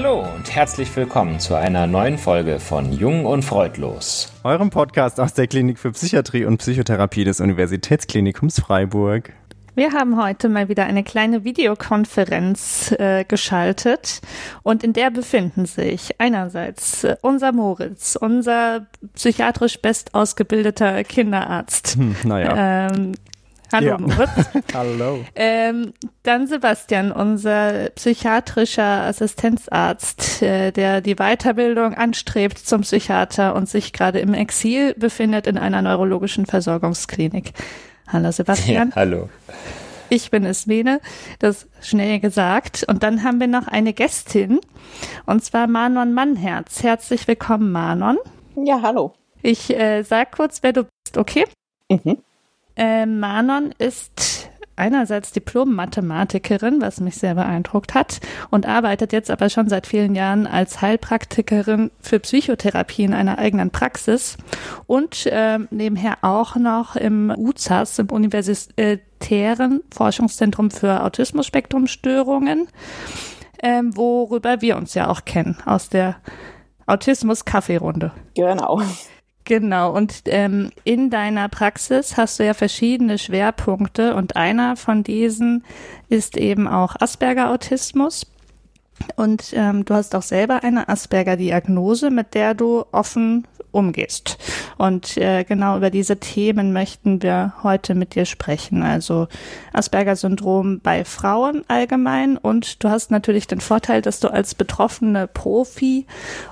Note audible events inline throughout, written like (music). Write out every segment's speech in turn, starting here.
Hallo und herzlich willkommen zu einer neuen Folge von Jung und Freudlos. Eurem Podcast aus der Klinik für Psychiatrie und Psychotherapie des Universitätsklinikums Freiburg. Wir haben heute mal wieder eine kleine Videokonferenz äh, geschaltet und in der befinden sich einerseits äh, unser Moritz, unser psychiatrisch best ausgebildeter Kinderarzt. Hm, naja. Ähm, Hallo Ja. Moritz. (laughs) Hallo. Ähm, dann Sebastian, unser psychiatrischer Assistenzarzt, äh, der die Weiterbildung anstrebt zum Psychiater und sich gerade im Exil befindet in einer neurologischen Versorgungsklinik. Hallo Sebastian. Ja, hallo. Ich bin Ismene, das schnell gesagt. Und dann haben wir noch eine Gästin, und zwar Manon Mannherz. Herzlich willkommen, Manon. Ja, hallo. Ich äh, sag kurz, wer du bist, okay? Mhm. Äh, Manon ist einerseits Diplom-Mathematikerin, was mich sehr beeindruckt hat, und arbeitet jetzt aber schon seit vielen Jahren als Heilpraktikerin für Psychotherapie in einer eigenen Praxis und ähm, nebenher auch noch im UZAS, im Universitären Forschungszentrum für Autismus-Spektrum-Störungen, ähm, worüber wir uns ja auch kennen aus der Autismus-Kaffeerunde. Genau. Genau, und ähm, in deiner Praxis hast du ja verschiedene Schwerpunkte und einer von diesen ist eben auch Asperger-Autismus. Und ähm, du hast auch selber eine Asperger-Diagnose, mit der du offen umgehst. Und äh, genau über diese Themen möchten wir heute mit dir sprechen. Also Asperger-Syndrom bei Frauen allgemein. Und du hast natürlich den Vorteil, dass du als betroffene Profi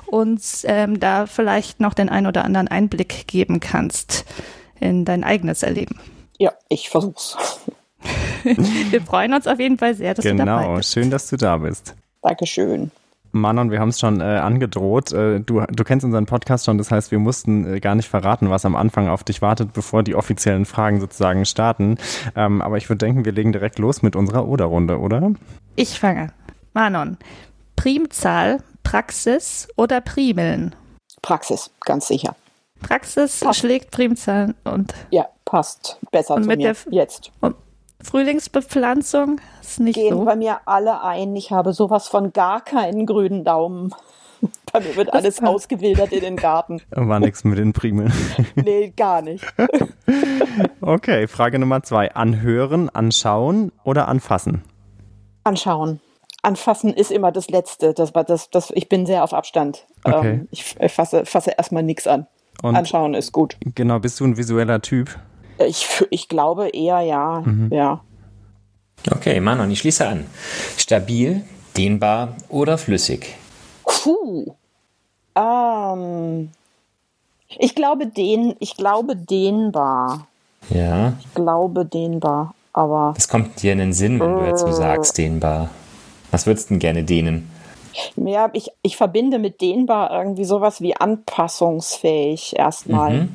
uns ähm, da vielleicht noch den ein oder anderen Einblick geben kannst in dein eigenes Erleben. Ja, ich versuch's. (laughs) Wir freuen uns auf jeden Fall sehr, dass du dabei Genau, bist. schön, dass du da bist. Dankeschön. Manon, wir haben es schon äh, angedroht. Äh, du, du kennst unseren Podcast schon, das heißt, wir mussten äh, gar nicht verraten, was am Anfang auf dich wartet, bevor die offiziellen Fragen sozusagen starten. Ähm, aber ich würde denken, wir legen direkt los mit unserer Oder-Runde, oder? Ich fange an. Manon, Primzahl, Praxis oder Primeln? Praxis, ganz sicher. Praxis Passt. schlägt Primzahl und Ja, passt. Besser Und zu mit mir. der Jetzt. Frühlingsbepflanzung ist nicht Gehen so. bei mir alle ein. Ich habe sowas von gar keinen grünen Daumen. (laughs) Bei mir wird alles ausgewildert in den Garten. (laughs) War nichts mit den Primeln. (laughs) Nee, gar nicht. Okay, Frage Nummer zwei. Anhören, anschauen oder anfassen? Anschauen. Anfassen ist immer das Letzte. Das war das, das, ich bin sehr auf Abstand. Okay. Ähm, ich ich fasse, fasse erstmal nichts an. Und Anschauen ist gut. genau, bist du ein visueller Typ? Ich, ich glaube eher ja. Mhm. Ja. Okay, Manon, ich schließe an. Stabil, dehnbar oder flüssig? Puh. Ähm, ich glaube den, ich glaube dehnbar. Ja, Ich glaube dehnbar. Aber was kommt dir in den Sinn, wenn du jetzt so sagst, dehnbar? Was würdest du denn gerne dehnen? mehr, ich, ich verbinde mit dehnbar irgendwie sowas wie anpassungsfähig erstmal. Mhm.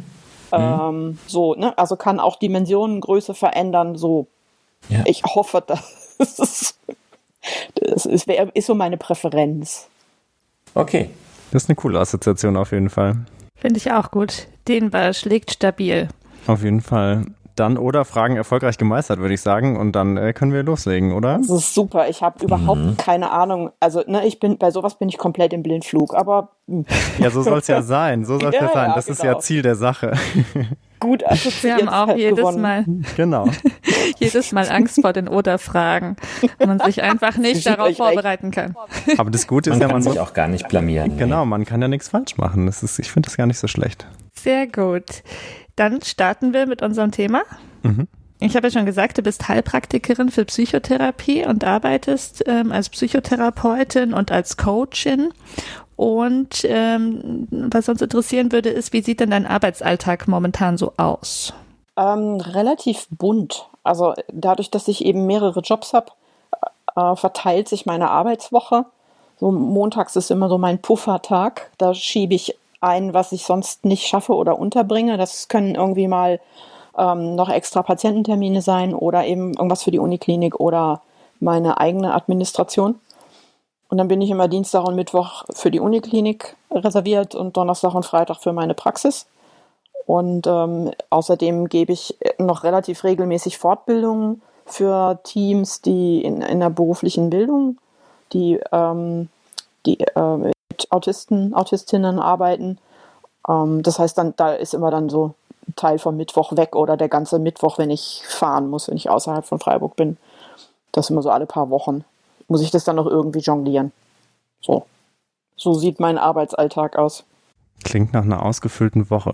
Ähm, so, ne? Also kann auch Dimensionen, Größe verändern. So, Ja. ich hoffe, (laughs) das ist, das ist, wär- ist so meine Präferenz. Okay, Das ist eine coole Assoziation auf jeden Fall. Finde ich auch gut. Dehnbar schlägt stabil. Auf jeden Fall. Dann oder Fragen erfolgreich gemeistert, würde ich sagen. Und dann äh, können wir loslegen, oder? Das ist super. Ich habe überhaupt keine Ahnung. Also, ne, ich bin bei sowas bin ich komplett im Blindflug. Aber hm, Ja, so soll es ja sein. So soll es ja, (laughs) Ja, sein. ja, Das ist genau. ja Ziel der Sache. (laughs) gut Wir assoziiert haben auch halt jedes gewonnen. Mal, genau. (laughs) jedes Mal Angst vor den Oder-Fragen und man sich einfach nicht darauf vorbereiten kann. Aber das Gute man ist ja, kann man sich muss, auch gar nicht blamieren. genau, man kann ja nichts falsch machen. Das ist, ich finde das gar nicht so schlecht. Sehr gut. Dann starten wir mit unserem Thema. Mhm. Ich habe ja schon gesagt, du bist Heilpraktikerin für Psychotherapie und arbeitest ähm, als Psychotherapeutin und als Coachin. Und ähm, was uns interessieren würde, ist, wie sieht denn dein Arbeitsalltag momentan so aus? Ähm, relativ bunt. Also dadurch, dass ich eben mehrere Jobs habe, äh, verteilt sich meine Arbeitswoche. So montags ist immer so mein Puffertag. Da schiebe ich ein, was ich sonst nicht schaffe oder unterbringe. Das können irgendwie mal ähm, noch extra Patiententermine sein oder eben irgendwas für die Uniklinik oder meine eigene Administration. Und dann bin ich immer Dienstag und Mittwoch für die Uniklinik reserviert und Donnerstag und Freitag für meine Praxis. Und ähm, außerdem gebe ich noch relativ regelmäßig Fortbildungen für Teams, die in, in der beruflichen Bildung, die ähm, die äh, mit Autisten, Autistinnen arbeiten. Ähm, das heißt, dann da ist immer dann so ein Teil vom Mittwoch weg oder der ganze Mittwoch, wenn ich fahren muss, wenn ich außerhalb von Freiburg bin. Das immer so alle paar Wochen. Muss ich das dann noch irgendwie jonglieren. So. So sieht mein Arbeitsalltag aus. Klingt nach einer ausgefüllten Woche.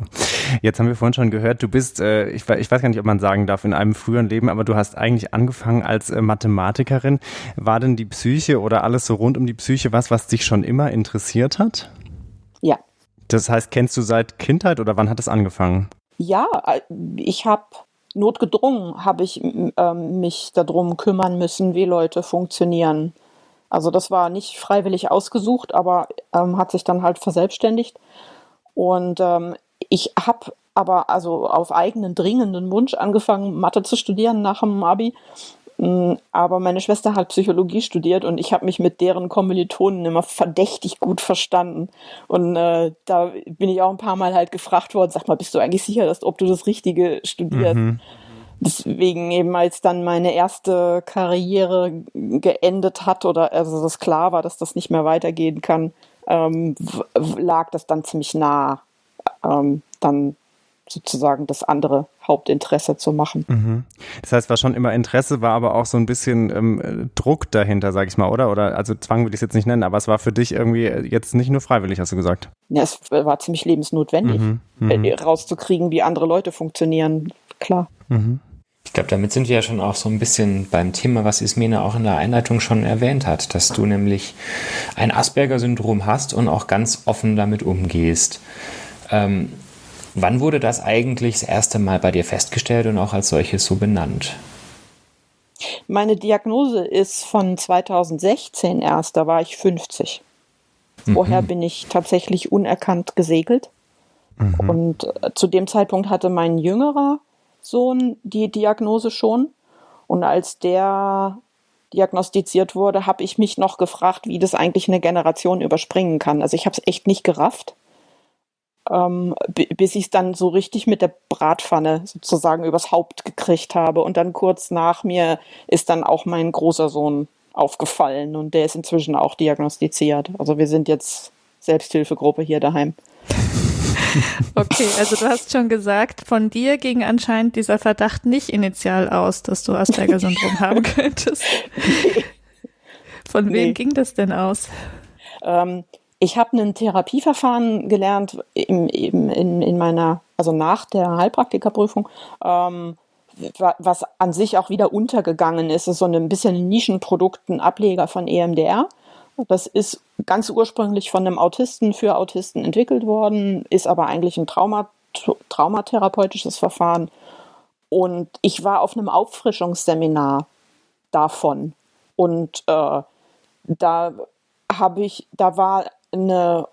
Jetzt haben wir vorhin schon gehört, du bist, äh, ich, ich, weiß gar nicht, ob man sagen darf, in einem früheren Leben, aber du hast eigentlich angefangen als äh, Mathematikerin. War denn die Psyche oder alles so rund um die Psyche was, was dich schon immer interessiert hat? Ja. Das heißt, kennst du seit Kindheit oder wann hat es angefangen? Ja, äh, ich habe notgedrungen, habe ich äh, mich darum kümmern müssen, wie Leute funktionieren. Also das war nicht freiwillig ausgesucht, aber ähm, hat sich dann halt verselbstständigt. Und ähm, ich habe aber also auf eigenen dringenden Wunsch angefangen, Mathe zu studieren nach dem Abi. Mm, aber meine Schwester hat Psychologie studiert und ich habe mich mit deren Kommilitonen immer verdächtig gut verstanden. Und äh, da bin ich auch ein paar Mal halt gefragt worden, sag mal, bist du eigentlich sicher, dass, ob du das Richtige studierst? Mhm. Deswegen eben, als dann meine erste Karriere geendet hat oder also das klar war, dass das nicht mehr weitergehen kann, ähm, lag das dann ziemlich nah, ähm, dann sozusagen das andere Hauptinteresse zu machen. Mhm. Das heißt, war schon immer Interesse, war aber auch so ein bisschen ähm, Druck dahinter, sag ich mal, oder? Oder also Zwang will ich es jetzt nicht nennen, aber es war für dich irgendwie jetzt nicht nur freiwillig, hast du gesagt. Ja, es war ziemlich lebensnotwendig, mhm. Mhm. Äh, rauszukriegen, wie andere Leute funktionieren. Klar. Mhm. Ich glaube, damit sind wir ja schon auch so ein bisschen beim Thema, was Ismene auch in der Einleitung schon erwähnt hat, dass du nämlich ein Asperger-Syndrom hast und auch ganz offen damit umgehst. Ähm, wann wurde das eigentlich das erste Mal bei dir festgestellt und auch als solches so benannt? Meine Diagnose ist von 2016 erst, da war ich 50. Vorher mhm. bin ich tatsächlich unerkannt gesegelt. Mhm. Und äh, zu dem Zeitpunkt hatte mein jüngerer Sohn die Diagnose schon. Und als der diagnostiziert wurde, habe ich mich noch gefragt, wie das eigentlich eine Generation überspringen kann. Also ich habe es echt nicht gerafft, ähm, bis ich es dann so richtig mit der Bratpfanne sozusagen übers Haupt gekriegt habe. Und dann kurz nach mir ist dann auch mein großer Sohn aufgefallen und der ist inzwischen auch diagnostiziert. Also wir sind jetzt Selbsthilfegruppe hier daheim. Okay, also du hast schon gesagt, von dir ging anscheinend dieser Verdacht nicht initial aus, dass du Asperger-Syndrom (laughs) haben könntest. Von wem nee. ging das denn aus? Ähm, ich habe ein Therapieverfahren gelernt im, im, in, in meiner, also nach der Heilpraktikerprüfung, ähm, was an sich auch wieder untergegangen ist. Ist so ein bisschen ein Nischenprodukt, ein Ableger von EMDR. Das ist ganz ursprünglich von einem Autisten für Autisten entwickelt worden, ist aber eigentlich ein Trauma, traumatherapeutisches Verfahren. Und ich war auf einem Auffrischungsseminar davon. Und äh, da habe ich, da war eine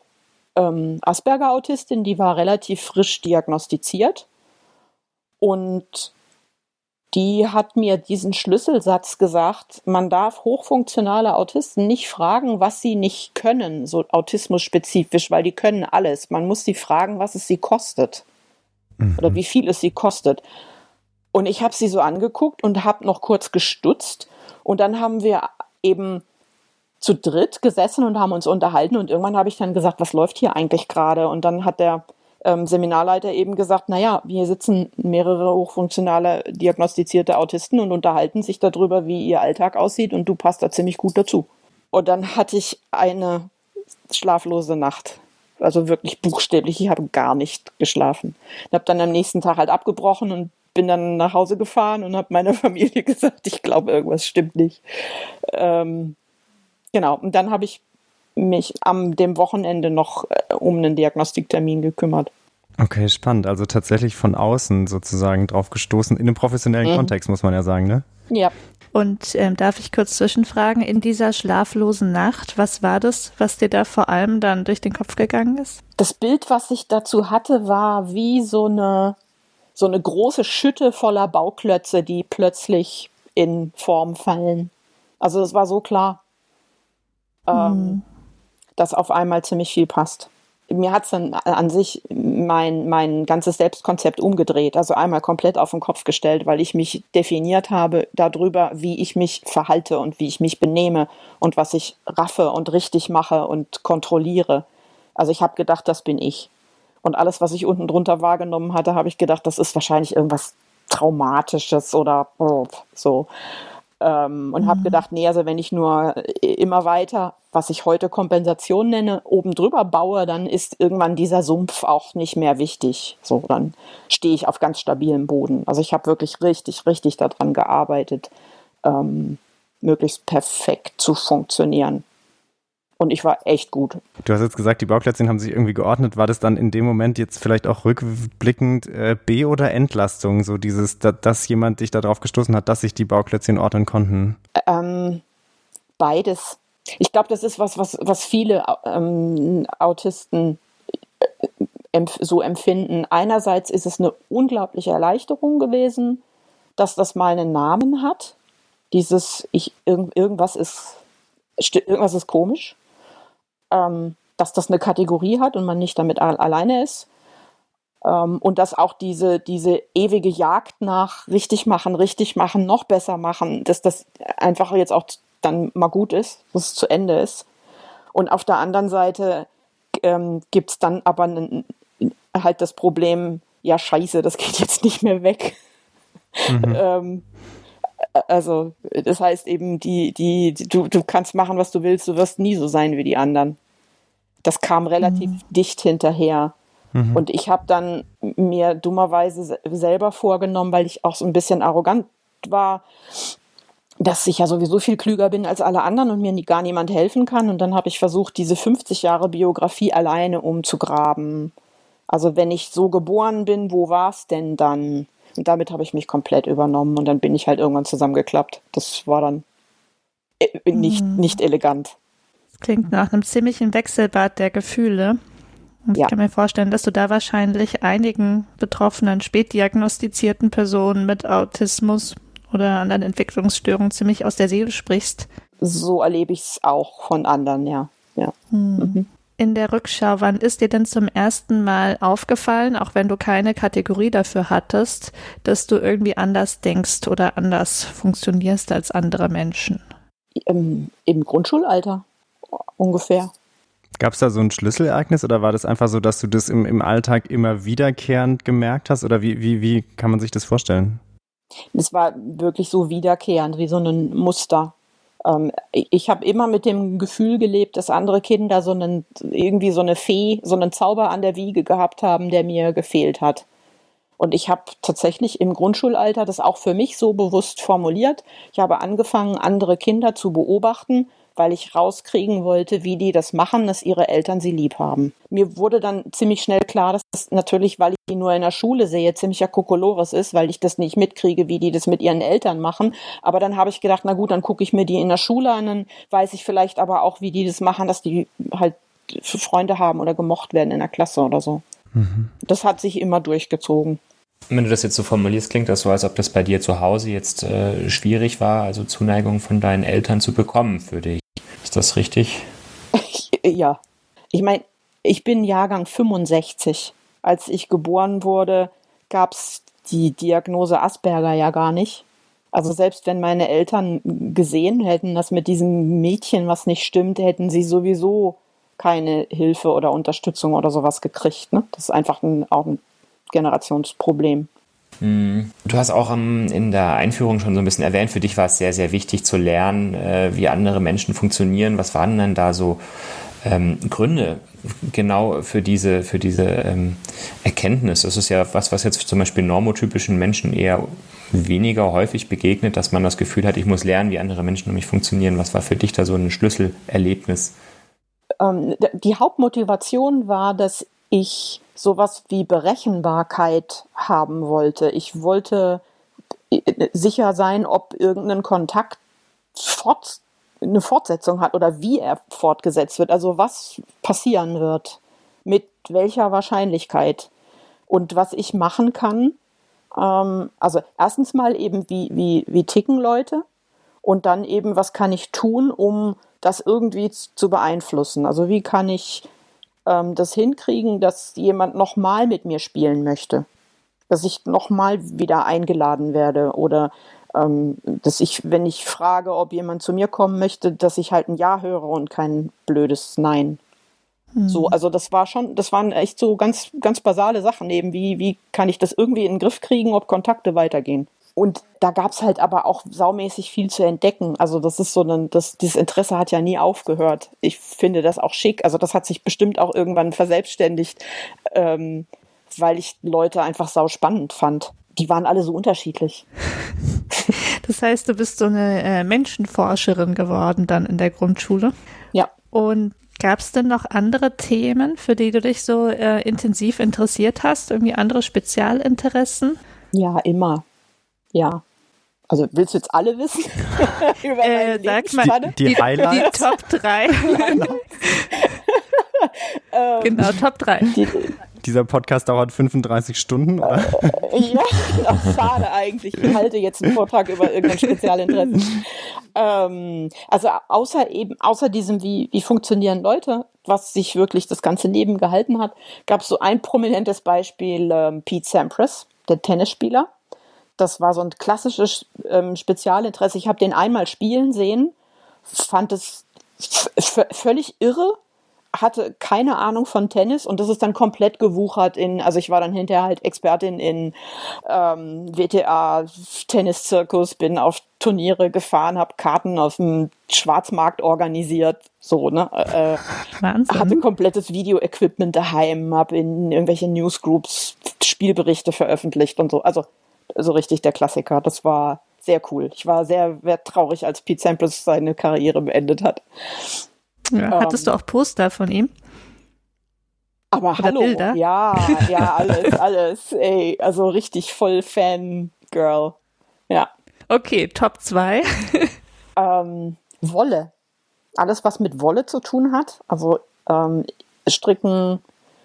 ähm, Asperger-Autistin, die war relativ frisch diagnostiziert. Und die hat mir diesen Schlüsselsatz gesagt, man darf hochfunktionale Autisten nicht fragen, was sie nicht können, so autismus-spezifisch, weil die können alles. Man muss sie fragen, was es sie kostet mhm. oder wie viel es sie kostet. Und ich habe sie so angeguckt und habe noch kurz gestutzt und dann haben wir eben zu dritt gesessen und haben uns unterhalten und irgendwann habe ich dann gesagt, was läuft hier eigentlich gerade? Und dann hat der ähm, Seminarleiter eben gesagt, naja, hier sitzen mehrere hochfunktionale diagnostizierte Autisten und unterhalten sich darüber, wie ihr Alltag aussieht und du passt da ziemlich gut dazu. Und dann hatte ich eine schlaflose Nacht. Also wirklich buchstäblich, ich habe gar nicht geschlafen. Ich habe dann am nächsten Tag halt abgebrochen und bin dann nach Hause gefahren und habe meiner (laughs) Familie gesagt, ich glaube, irgendwas stimmt nicht. Ähm, genau, und dann habe ich mich am dem Wochenende noch äh, um einen Diagnostiktermin gekümmert. Okay, spannend. Also tatsächlich von außen sozusagen drauf gestoßen, in einem professionellen mhm. Kontext, muss man ja sagen, ne? Ja. Und ähm, darf ich kurz zwischenfragen, in dieser schlaflosen Nacht, was war das, was dir da vor allem dann durch den Kopf gegangen ist? Das Bild, was ich dazu hatte, war wie so eine, so eine große Schütte voller Bauklötze, die plötzlich in Form fallen. Also es war so klar. Ähm, mhm dass auf einmal ziemlich viel passt. mir hat es dann an sich mein, mein ganzes Selbstkonzept umgedreht, also einmal komplett auf den Kopf gestellt, weil ich mich definiert habe darüber, wie ich mich verhalte und wie ich mich benehme und was ich raffe und richtig mache und kontrolliere. Also ich habe gedacht, das bin ich. Und alles, was ich unten drunter wahrgenommen hatte, habe ich gedacht, das ist wahrscheinlich irgendwas Traumatisches oder oh, so. Ähm, und mhm. habe gedacht, nee, also wenn ich nur immer weiter, was ich heute Kompensation nenne, oben drüber baue, dann ist irgendwann dieser Sumpf auch nicht mehr wichtig. So, dann stehe ich auf ganz stabilem Boden. Also ich habe wirklich richtig, richtig daran gearbeitet, ähm, möglichst perfekt zu funktionieren. Und ich war echt gut. Du hast jetzt gesagt, die Bauklötzchen haben sich irgendwie geordnet. War das dann in dem Moment jetzt vielleicht auch rückblickend äh, B- oder Entlastung? So dieses, da, dass jemand dich darauf gestoßen hat, dass sich die Bauklötzchen ordnen konnten? Ähm, beides. Ich glaube, das ist was, was, was viele ähm, Autisten äh, so empfinden. Einerseits ist es eine unglaubliche Erleichterung gewesen, dass das mal einen Namen hat. Dieses, ich, irgend, irgendwas ist, irgendwas ist komisch ähm, dass das eine Kategorie hat und man nicht damit alleine ist. Ähm, und dass auch diese, diese ewige Jagd nach richtig machen, richtig machen, noch besser machen, dass das einfach jetzt auch dann mal gut ist, dass es zu Ende ist. Und auf der anderen Seite ähm, gibt es dann aber halt das Problem, ja scheiße, das geht jetzt nicht mehr weg. Mhm. (laughs) ähm, also das heißt eben, die, die, die, du, du kannst machen, was du willst, du wirst nie so sein wie die anderen. Das kam relativ mhm. dicht hinterher. Mhm. Und ich habe dann mir dummerweise selber vorgenommen, weil ich auch so ein bisschen arrogant war, dass ich ja sowieso viel klüger bin als alle anderen und mir nie, gar niemand helfen kann. Und dann habe ich versucht, diese 50 Jahre Biografie alleine umzugraben. Also wenn ich so geboren bin, wo war es denn dann? Und damit habe ich mich komplett übernommen und dann bin ich halt irgendwann zusammengeklappt. Das war dann äh, nicht, mhm. nicht elegant. Klingt nach einem ziemlichen Wechselbad der Gefühle. Und ja. ich kann mir vorstellen, dass du da wahrscheinlich einigen betroffenen, spätdiagnostizierten Personen mit Autismus oder anderen Entwicklungsstörungen ziemlich aus der Seele sprichst. So erlebe ich es auch von anderen, ja. ja. Hm. Mhm. In der Rückschau, wann ist dir denn zum ersten Mal aufgefallen, auch wenn du keine Kategorie dafür hattest, dass du irgendwie anders denkst oder anders funktionierst als andere Menschen? Im, im Grundschulalter ungefähr. Gab es da so ein Schlüsselereignis oder war das einfach so, dass du das im, im Alltag immer wiederkehrend gemerkt hast? Oder wie, wie, wie kann man sich das vorstellen? Es war wirklich so wiederkehrend, wie so ein Muster. Ähm, ich habe immer mit dem Gefühl gelebt, dass andere Kinder so einen, irgendwie so eine Fee, so einen Zauber an der Wiege gehabt haben, der mir gefehlt hat. Und ich habe tatsächlich im Grundschulalter das auch für mich so bewusst formuliert. Ich habe angefangen, andere Kinder zu beobachten weil ich rauskriegen wollte, wie die das machen, dass ihre Eltern sie lieb haben. Mir wurde dann ziemlich schnell klar, dass das natürlich, weil ich die nur in der Schule sehe, ziemlicher Kokolores ist, weil ich das nicht mitkriege, wie die das mit ihren Eltern machen. Aber dann habe ich gedacht, na gut, dann gucke ich mir die in der Schule an, dann weiß ich vielleicht aber auch, wie die das machen, dass die halt Freunde haben oder gemocht werden in der Klasse oder so. Mhm. Das hat sich immer durchgezogen. Wenn du das jetzt so formulierst, klingt das so, als ob das bei dir zu Hause jetzt äh, schwierig war, also Zuneigung von deinen Eltern zu bekommen für dich. Ist das richtig? (laughs) ja. Ich meine, ich bin Jahrgang 65. Als ich geboren wurde, gab es die Diagnose Asperger ja gar nicht. Also selbst wenn meine Eltern gesehen hätten, dass mit diesem Mädchen was nicht stimmt, hätten sie sowieso keine Hilfe oder Unterstützung oder sowas gekriegt. Ne? Das ist einfach ein, auch ein Generationsproblem. Mhm. Du hast auch in der Einführung schon so ein bisschen erwähnt, für dich war es sehr, sehr wichtig zu lernen, äh, wie andere Menschen funktionieren. Was waren denn da so ähm, Gründe genau für diese, für diese ähm, Erkenntnis? Das ist ja was, was jetzt zum Beispiel normotypischen Menschen eher weniger häufig begegnet, dass man das Gefühl hat, ich muss lernen, wie andere Menschen um mich funktionieren. Was war für dich da so ein Schlüsselerlebnis? Ähm, die Hauptmotivation war, dass ich sowas wie Berechenbarkeit haben wollte. Ich wollte äh, sicher sein, ob irgendein Kontakt fort, eine Fortsetzung hat oder wie er fortgesetzt wird. Also was passieren wird, mit welcher Wahrscheinlichkeit und was ich machen kann. Ähm, also erstens mal eben, wie, wie, wie ticken Leute und dann eben, was kann ich tun, um das irgendwie zu beeinflussen. Also wie kann ich ähm, das hinkriegen, dass jemand nochmal mit mir spielen möchte. Dass ich nochmal wieder eingeladen werde oder ähm, dass ich, wenn ich frage, ob jemand zu mir kommen möchte, dass ich halt ein Ja höre und kein blödes Nein. Mhm. So, also das war schon, das waren echt so ganz, ganz basale Sachen eben, wie, wie kann ich das irgendwie in den Griff kriegen, ob Kontakte weitergehen. Und da gab's halt aber auch saumäßig viel zu entdecken. Also das ist so ein, das, dieses Interesse hat ja nie aufgehört. Ich finde das auch schick. Also das hat sich bestimmt auch irgendwann verselbstständigt, ähm, weil ich Leute einfach sau spannend fand. Die waren alle so unterschiedlich. (laughs) Das heißt, du bist so eine äh, Menschenforscherin geworden dann in der Grundschule. Ja. Und gab es denn noch andere Themen, für die du dich so äh, intensiv interessiert hast? Irgendwie andere Spezialinteressen? Ja, immer. Ja. Also willst du jetzt alle wissen? (laughs) Über äh, sag mal, die, die, Highlights. Die Top 3. (laughs) Ähm, genau, Top 3. Die, dieser Podcast dauert 35 Stunden, oder? Äh, ja, schade eigentlich. Ich halte jetzt einen Vortrag über irgendein Spezialinteresse. ähm, also außer eben, außer diesem, wie, wie funktionieren Leute, was sich wirklich das ganze Leben gehalten hat, gab es so ein prominentes Beispiel, ähm, Pete Sampras, der Tennisspieler. Das war so ein klassisches ähm, Spezialinteresse. Ich habe den einmal spielen sehen, fand es völlig irre, hatte keine Ahnung von Tennis und das ist dann komplett gewuchert in, also ich war dann hinterher halt Expertin in ähm, WTA, Tenniszirkus, bin auf Turniere gefahren, habe Karten auf dem Schwarzmarkt organisiert, so, ne? Äh, Wahnsinn. Hatte komplettes Video-Equipment daheim, habe in irgendwelche Newsgroups Spielberichte veröffentlicht und so. Also so richtig der Klassiker. Das war sehr cool. Ich war sehr, sehr traurig, als Pete Sampras seine Karriere beendet hat. Ja, hattest ähm, du auch Poster von ihm? Aber Oder hallo, Bilder? ja, ja, alles, (laughs) alles, ey, also richtig voll Fangirl, ja. Okay, Top 2. (laughs) ähm, Wolle. Alles, was mit Wolle zu tun hat. Also ähm, Stricken,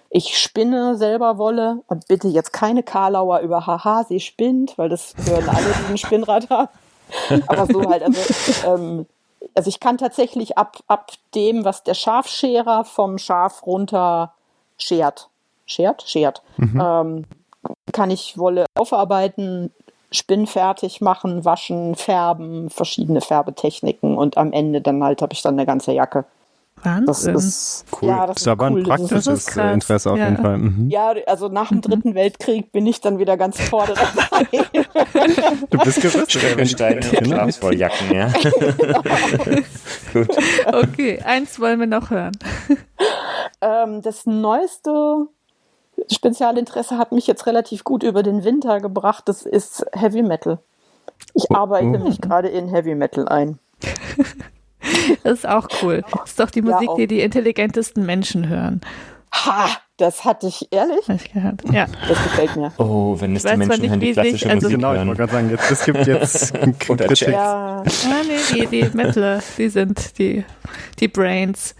ich spinne selber Wolle und bitte jetzt keine Karlauer über Haha, sie spinnt, weil das hören alle, die ein Spinnrad haben. Aber so halt, also ähm, also ich kann tatsächlich ab, ab dem, was der Schafscherer vom Schaf runter schert, schert, schert, mhm. ähm, kann ich Wolle aufarbeiten, spinnfertig machen, waschen, färben, verschiedene Färbetechniken und am Ende dann halt habe ich dann eine ganze Jacke. Wahnsinn. Das ist cool. Ja, das, das ist aber cool. ein praktisches ist Interesse auf ja. jeden Fall. Mhm. Ja, also nach dem. Dritten Weltkrieg bin ich dann wieder ganz vorne dabei. du bist gerüstet. Und Schlafwolljacken, ja. Genau. (laughs) Gut. Okay, eins wollen wir noch hören. Ähm, das neueste Spezialinteresse hat mich jetzt relativ gut über den Winter gebracht. Das ist Heavy Metal. Ich oh. arbeite oh. mich gerade in Heavy Metal ein. (laughs) (laughs) Das ist auch cool. Das ist doch die Musik, ja, die die intelligentesten Menschen hören. Ha! Das hatte ich ehrlich. Ich gehört. Ja. Das gefällt mir. Oh, wenn es die Menschen nicht, hören, die klassische sich, also Musik Genau, ich wollte gerade sagen, jetzt, es gibt jetzt (laughs) Kritik. Ja. Ah, nee, die, die Metaler, die sind die, die Brains.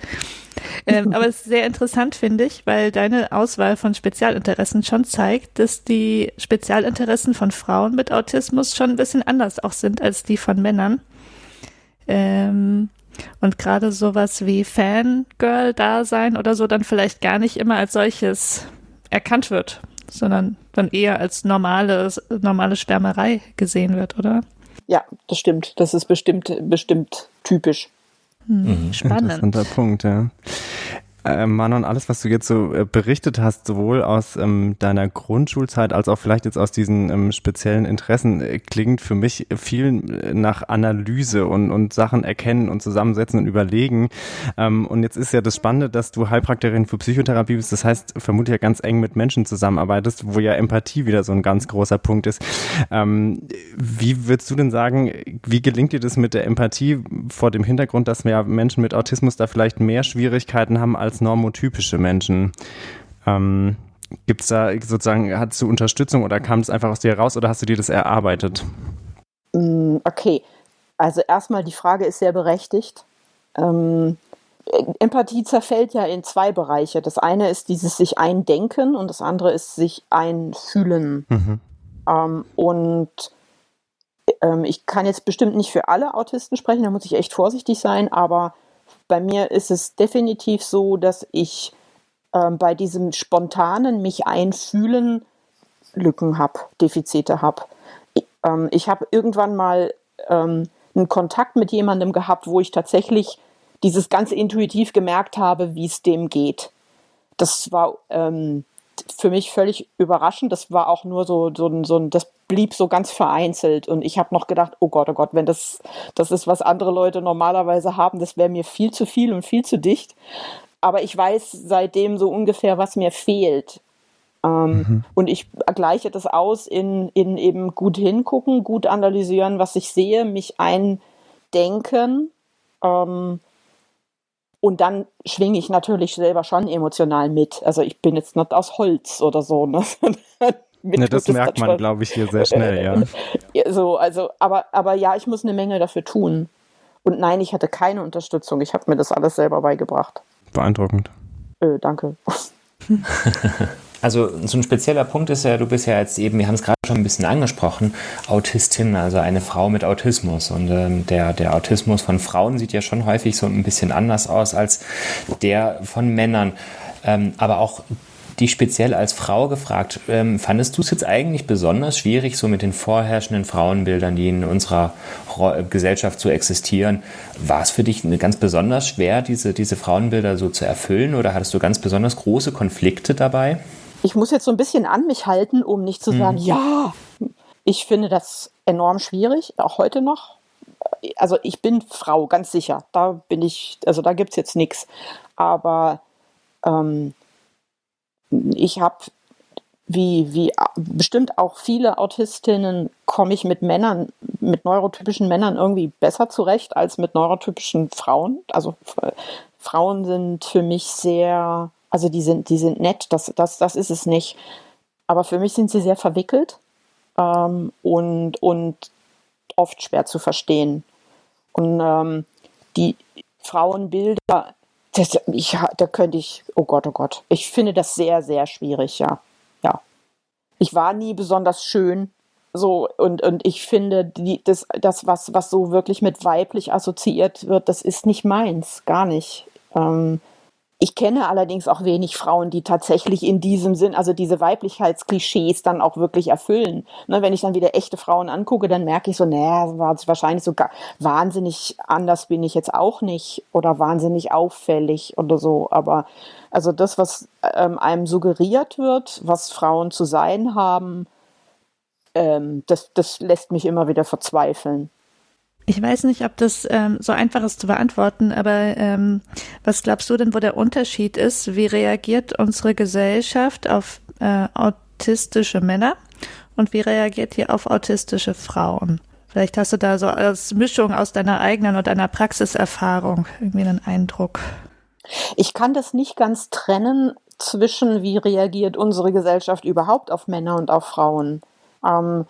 Ähm, aber es ist sehr interessant, finde ich, weil deine Auswahl von Spezialinteressen schon zeigt, dass die Spezialinteressen von Frauen mit Autismus schon ein bisschen anders auch sind als die von Männern. Ähm, und gerade sowas wie Fangirl-Dasein oder so dann vielleicht gar nicht immer als solches erkannt wird, sondern dann eher als normales, normale Schwärmerei gesehen wird, oder? Ja, das stimmt. Das ist bestimmt, bestimmt typisch. Hm, mhm. Spannend. Interessanter Punkt, ja. Äh, Manon, alles, was du jetzt so äh, berichtet hast, sowohl aus ähm, deiner Grundschulzeit als auch vielleicht jetzt aus diesen ähm, speziellen Interessen, äh, klingt für mich viel nach Analyse und, und Sachen erkennen und zusammensetzen und überlegen. Ähm, und jetzt ist ja das Spannende, dass du Heilpraktikerin für Psychotherapie bist. Das heißt, vermutlich ja ganz eng mit Menschen zusammenarbeitest, wo ja Empathie wieder so ein ganz großer Punkt ist. Ähm, wie würdest du denn sagen, wie gelingt dir das mit der Empathie vor dem Hintergrund, dass wir Menschen mit Autismus da vielleicht mehr Schwierigkeiten haben als normotypische Menschen. Ähm, Gibt es da sozusagen, hattest du Unterstützung oder kam es einfach aus dir heraus oder hast du dir das erarbeitet? Mm, okay, also erstmal die Frage ist sehr berechtigt. Ähm, Empathie zerfällt ja in zwei Bereiche. Das eine ist dieses sich eindenken und das andere ist sich einfühlen. Mhm. Ähm, und ähm, ich kann jetzt bestimmt nicht für alle Autisten sprechen, da muss ich echt vorsichtig sein, aber bei mir ist es definitiv so, dass ich ähm, bei diesem spontanen mich einfühlen Lücken habe, Defizite habe. Ich, ähm, ich habe irgendwann mal ähm, einen Kontakt mit jemandem gehabt, wo ich tatsächlich dieses ganz intuitiv gemerkt habe, wie es dem geht. Das war ähm, für mich völlig überraschend. Das war auch nur so, so, so das blieb so ganz vereinzelt. Und ich habe noch gedacht, oh Gott, oh Gott, wenn das, das ist, was andere Leute normalerweise haben, das wäre mir viel zu viel und viel zu dicht. Aber ich weiß seitdem so ungefähr, was mir fehlt. Ähm, mhm. Und ich gleiche das aus in, in eben gut hingucken, gut analysieren, was ich sehe, mich eindenken. Ähm, und dann schwinge ich natürlich selber schon emotional mit. Also ich bin jetzt nicht aus Holz oder so. Ne? (laughs) ne das merkt man, glaube ich, hier sehr schnell, ja. (laughs) ja. So, also, aber, aber ja, ich muss eine Menge dafür tun. Und nein, ich hatte keine Unterstützung. Ich habe mir das alles selber beigebracht. Beeindruckend. Äh, danke. (laughs) Also so ein spezieller Punkt ist ja, du bist ja jetzt eben, wir haben es gerade schon ein bisschen angesprochen, Autistin, also eine Frau mit Autismus. Und ähm, der, der Autismus von Frauen sieht ja schon häufig so ein bisschen anders aus als der von Männern. Ähm, aber auch die speziell als Frau gefragt, ähm, fandest du es jetzt eigentlich besonders schwierig, so mit den vorherrschenden Frauenbildern, die in unserer Gesellschaft so existieren, war es für dich ganz besonders schwer, diese, diese Frauenbilder so zu erfüllen oder hattest du ganz besonders große Konflikte dabei? Ich muss jetzt so ein bisschen an mich halten, um nicht zu sagen, mhm. ja, ich finde das enorm schwierig, auch heute noch. Also ich bin Frau, ganz sicher. Da bin ich, also da gibt es jetzt nichts. Aber ähm, ich habe, wie, wie bestimmt auch viele Autistinnen, komme ich mit Männern, mit neurotypischen Männern irgendwie besser zurecht als mit neurotypischen Frauen. Also Frauen sind für mich sehr also die sind, die sind nett, das, das, das ist es nicht. Aber für mich sind sie sehr verwickelt ähm, und, und oft schwer zu verstehen. Und ähm, die Frauenbilder, das, ich, da könnte ich, oh Gott, oh Gott, ich finde das sehr, sehr schwierig, ja. Ja. Ich war nie besonders schön. So, und, und ich finde, die, das, das was, was so wirklich mit weiblich assoziiert wird, das ist nicht meins, gar nicht. Ähm, ich kenne allerdings auch wenig Frauen, die tatsächlich in diesem Sinn, also diese Weiblichkeitsklischees dann auch wirklich erfüllen. Ne, wenn ich dann wieder echte Frauen angucke, dann merke ich so, naja, wahrscheinlich sogar wahnsinnig anders bin ich jetzt auch nicht oder wahnsinnig auffällig oder so. Aber also das, was ähm, einem suggeriert wird, was Frauen zu sein haben, ähm, das, das lässt mich immer wieder verzweifeln. Ich weiß nicht, ob das ähm, so einfach ist zu beantworten, aber ähm, was glaubst du denn, wo der Unterschied ist? Wie reagiert unsere Gesellschaft auf äh, autistische Männer und wie reagiert die auf autistische Frauen? Vielleicht hast du da so als Mischung aus deiner eigenen und deiner Praxiserfahrung irgendwie einen Eindruck. Ich kann das nicht ganz trennen zwischen, wie reagiert unsere Gesellschaft überhaupt auf Männer und auf Frauen. Ähm,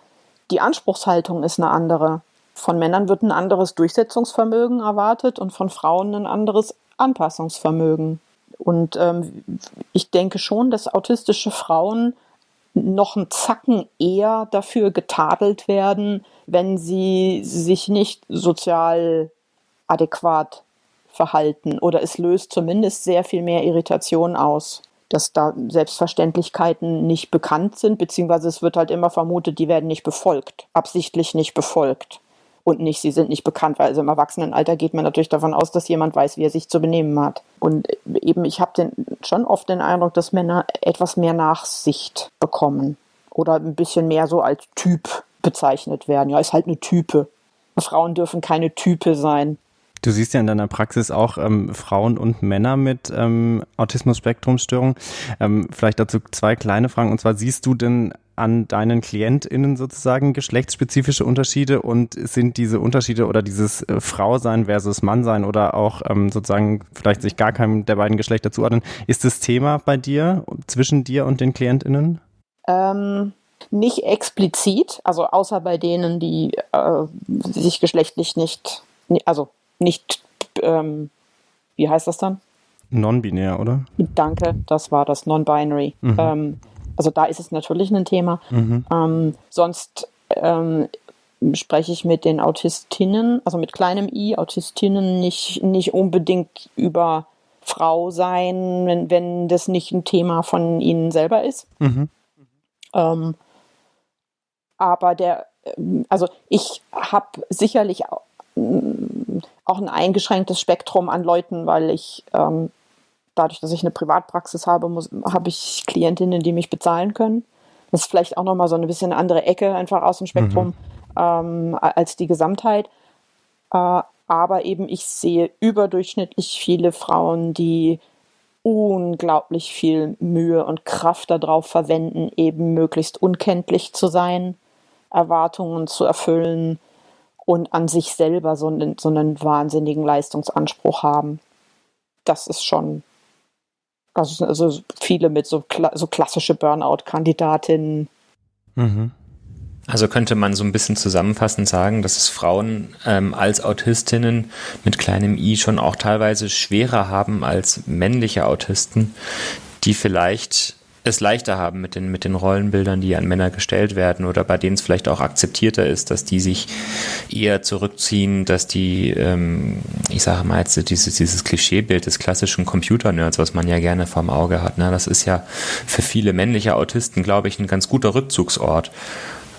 die Anspruchshaltung ist eine andere. Von Männern wird ein anderes Durchsetzungsvermögen erwartet und von Frauen ein anderes Anpassungsvermögen. Und ähm, ich denke schon, dass autistische Frauen noch einen Zacken eher dafür getadelt werden, wenn sie sich nicht sozial adäquat verhalten. Oder es löst zumindest sehr viel mehr Irritation aus, dass da Selbstverständlichkeiten nicht bekannt sind, beziehungsweise es wird halt immer vermutet, die werden nicht befolgt, absichtlich nicht befolgt und nicht, sie sind nicht bekannt, weil also im Erwachsenenalter geht man natürlich davon aus, dass jemand weiß, wie er sich zu benehmen hat. Und eben, ich habe schon oft den Eindruck, dass Männer etwas mehr Nachsicht bekommen oder ein bisschen mehr so als Typ bezeichnet werden. Ja, ist halt eine Type. Frauen dürfen keine Type sein. Du siehst ja in deiner Praxis auch ähm, Frauen und Männer mit ähm, Autismus-Spektrum-Störung. Ähm, vielleicht dazu zwei kleine Fragen. Und zwar siehst du denn an deinen KlientInnen sozusagen geschlechtsspezifische Unterschiede und sind diese Unterschiede oder dieses äh, Frausein versus Mannsein oder auch ähm, sozusagen vielleicht sich gar keinem der beiden Geschlechter zuordnen, ist das Thema bei dir, zwischen dir und den KlientInnen? Ähm, nicht explizit, also außer bei denen, die äh, sich geschlechtlich nicht, also nicht, ähm, wie heißt das dann? Non-binär, oder? Danke, das war das Non-Binary. Mhm. Ähm, also da ist es natürlich ein Thema. Mhm. Ähm, sonst ähm, spreche ich mit den Autistinnen, also mit kleinem i, Autistinnen nicht, nicht unbedingt über Frau sein, wenn, wenn das nicht ein Thema von ihnen selber ist. Mhm. Ähm, aber der, also ich habe sicherlich auch, auch ein eingeschränktes Spektrum an Leuten, weil ich ähm, dadurch, dass ich eine Privatpraxis habe, habe ich Klientinnen, die mich bezahlen können. Das ist vielleicht auch nochmal so ein bisschen eine andere Ecke einfach aus dem Spektrum mhm. ähm, als die Gesamtheit. Äh, aber eben ich sehe überdurchschnittlich viele Frauen, die unglaublich viel Mühe und Kraft darauf verwenden, eben möglichst unkenntlich zu sein, Erwartungen zu erfüllen und an sich selber so einen, so einen wahnsinnigen Leistungsanspruch haben. Das ist schon, also, also viele mit so, so klassische Burnout-Kandidatinnen. Mhm. Also könnte man so ein bisschen zusammenfassend sagen, dass es Frauen ähm, als Autistinnen mit kleinem i schon auch teilweise schwerer haben als männliche Autisten, die vielleicht es leichter haben mit den, mit den Rollenbildern, die an Männer gestellt werden oder bei denen es vielleicht auch akzeptierter ist, dass die sich eher zurückziehen, dass die, ähm, ich sage mal jetzt dieses, dieses Klischeebild des klassischen Computernerds, was man ja gerne vorm Auge hat, ne, das ist ja für viele männliche Autisten, glaube ich, ein ganz guter Rückzugsort.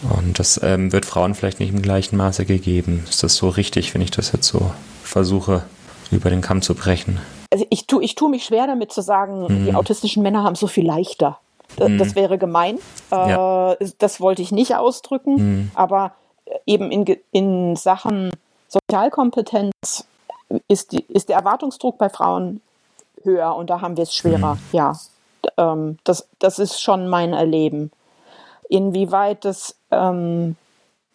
Und das ähm, wird Frauen vielleicht nicht im gleichen Maße gegeben. Ist das so richtig, wenn ich das jetzt so versuche, über den Kamm zu brechen? Also ich tue ich tu mich schwer damit zu sagen, mhm. die autistischen Männer haben es so viel leichter. Das, mhm. das wäre gemein. Ja. Äh, das wollte ich nicht ausdrücken. Mhm. Aber eben in, in Sachen Sozialkompetenz ist, die, ist der Erwartungsdruck bei Frauen höher und da haben wir es schwerer. Mhm. Ja, ähm, das, das ist schon mein Erleben. Inwieweit das ähm,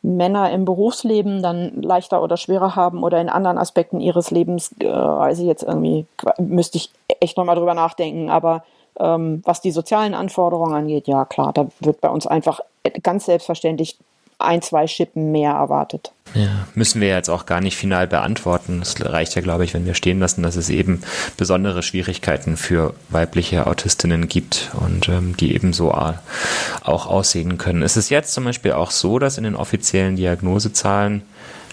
Männer im Berufsleben dann leichter oder schwerer haben oder in anderen Aspekten ihres Lebens, äh, weiß ich jetzt irgendwie, müsste ich echt nochmal drüber nachdenken. Aber ähm, was die sozialen Anforderungen angeht, ja klar, da wird bei uns einfach ganz selbstverständlich ein, zwei Schippen mehr erwartet. Ja, müssen wir jetzt auch gar nicht final beantworten. Es reicht ja, glaube ich, wenn wir stehen lassen, dass es eben besondere Schwierigkeiten für weibliche Autistinnen gibt und ähm, die eben so auch aussehen können. Es ist jetzt zum Beispiel auch so, dass in den offiziellen Diagnosezahlen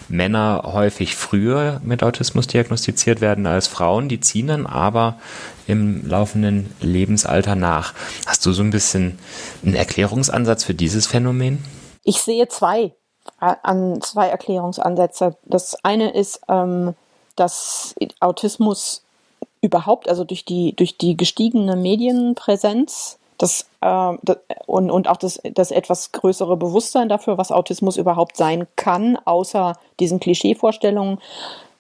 Männer häufig früher mit Autismus diagnostiziert werden als Frauen. Die ziehen dann aber im laufenden Lebensalter nach. Hast du so ein bisschen einen Erklärungsansatz für dieses Phänomen? Ich sehe zwei an zwei Erklärungsansätze. Das eine ist, ähm, dass Autismus überhaupt, also durch die, durch die gestiegene Medienpräsenz, das, äh, das, und, und auch das, das etwas größere Bewusstsein dafür, was Autismus überhaupt sein kann, außer diesen Klischeevorstellungen,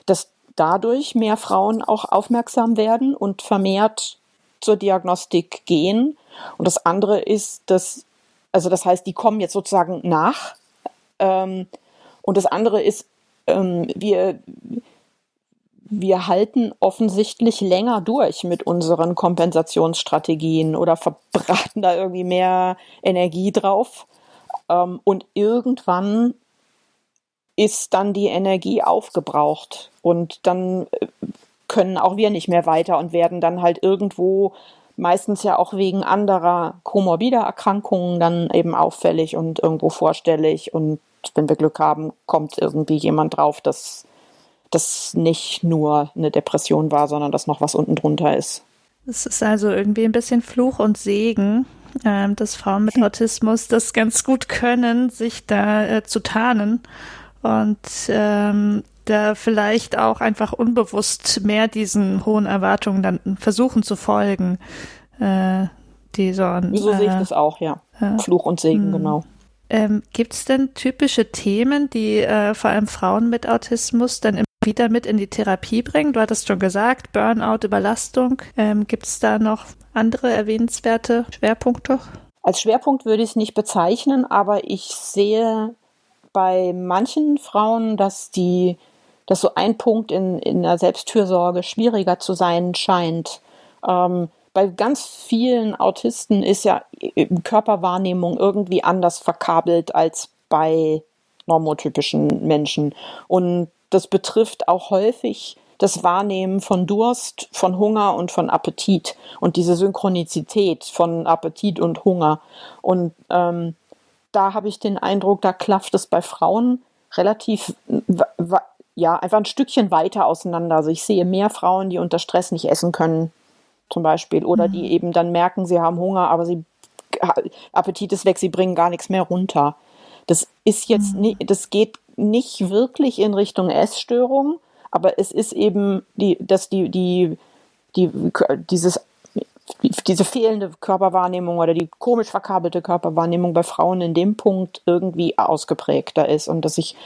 dass dadurch mehr Frauen auch aufmerksam werden und vermehrt zur Diagnostik gehen. Und das andere ist, dass, also das heißt, die kommen jetzt sozusagen nach ähm, und das andere ist, ähm, wir, wir halten offensichtlich länger durch mit unseren Kompensationsstrategien oder verbraten da irgendwie mehr Energie drauf. Ähm, und irgendwann ist dann die Energie aufgebraucht und dann äh, können auch wir nicht mehr weiter und werden dann halt irgendwo meistens ja auch wegen anderer komorbider Erkrankungen dann eben auffällig und irgendwo vorstellig. Und wenn wir Glück haben, kommt irgendwie jemand drauf, dass das nicht nur eine Depression war, sondern dass noch was unten drunter ist. Es ist also irgendwie ein bisschen Fluch und Segen, äh, dass Frauen mit Autismus das ganz gut können, sich da äh, zu tarnen. Und ähm, da vielleicht auch einfach unbewusst mehr diesen hohen Erwartungen dann versuchen zu folgen. Äh, die so, so sehe ich das auch, ja. Fluch und Segen, mh. genau. Ähm, Gibt es denn typische Themen, die äh, vor allem Frauen mit Autismus dann immer wieder mit in die Therapie bringen? Du hattest schon gesagt, Burnout, Überlastung. Ähm, Gibt es da noch andere erwähnenswerte Schwerpunkte? Als Schwerpunkt würde ich es nicht bezeichnen, aber ich sehe bei manchen Frauen, dass die, dass so ein Punkt in, in der Selbstfürsorge schwieriger zu sein scheint. Ähm, bei ganz vielen Autisten ist ja Körperwahrnehmung irgendwie anders verkabelt als bei normotypischen Menschen. Und das betrifft auch häufig das Wahrnehmen von Durst, von Hunger und von Appetit und diese Synchronizität von Appetit und Hunger. Und ähm, da habe ich den Eindruck, da klafft es bei Frauen relativ ja, einfach ein Stückchen weiter auseinander. Also ich sehe mehr Frauen, die unter Stress nicht essen können, zum Beispiel, oder mhm. die eben dann merken, sie haben Hunger, aber sie Appetit ist weg, sie bringen gar nichts mehr runter. Das ist jetzt mhm. nicht, das geht nicht wirklich in Richtung Essstörung, aber es ist eben die, dass die, die, die, dieses, diese fehlende Körperwahrnehmung oder die komisch verkabelte Körperwahrnehmung bei Frauen in dem Punkt irgendwie ausgeprägter ist und dass ich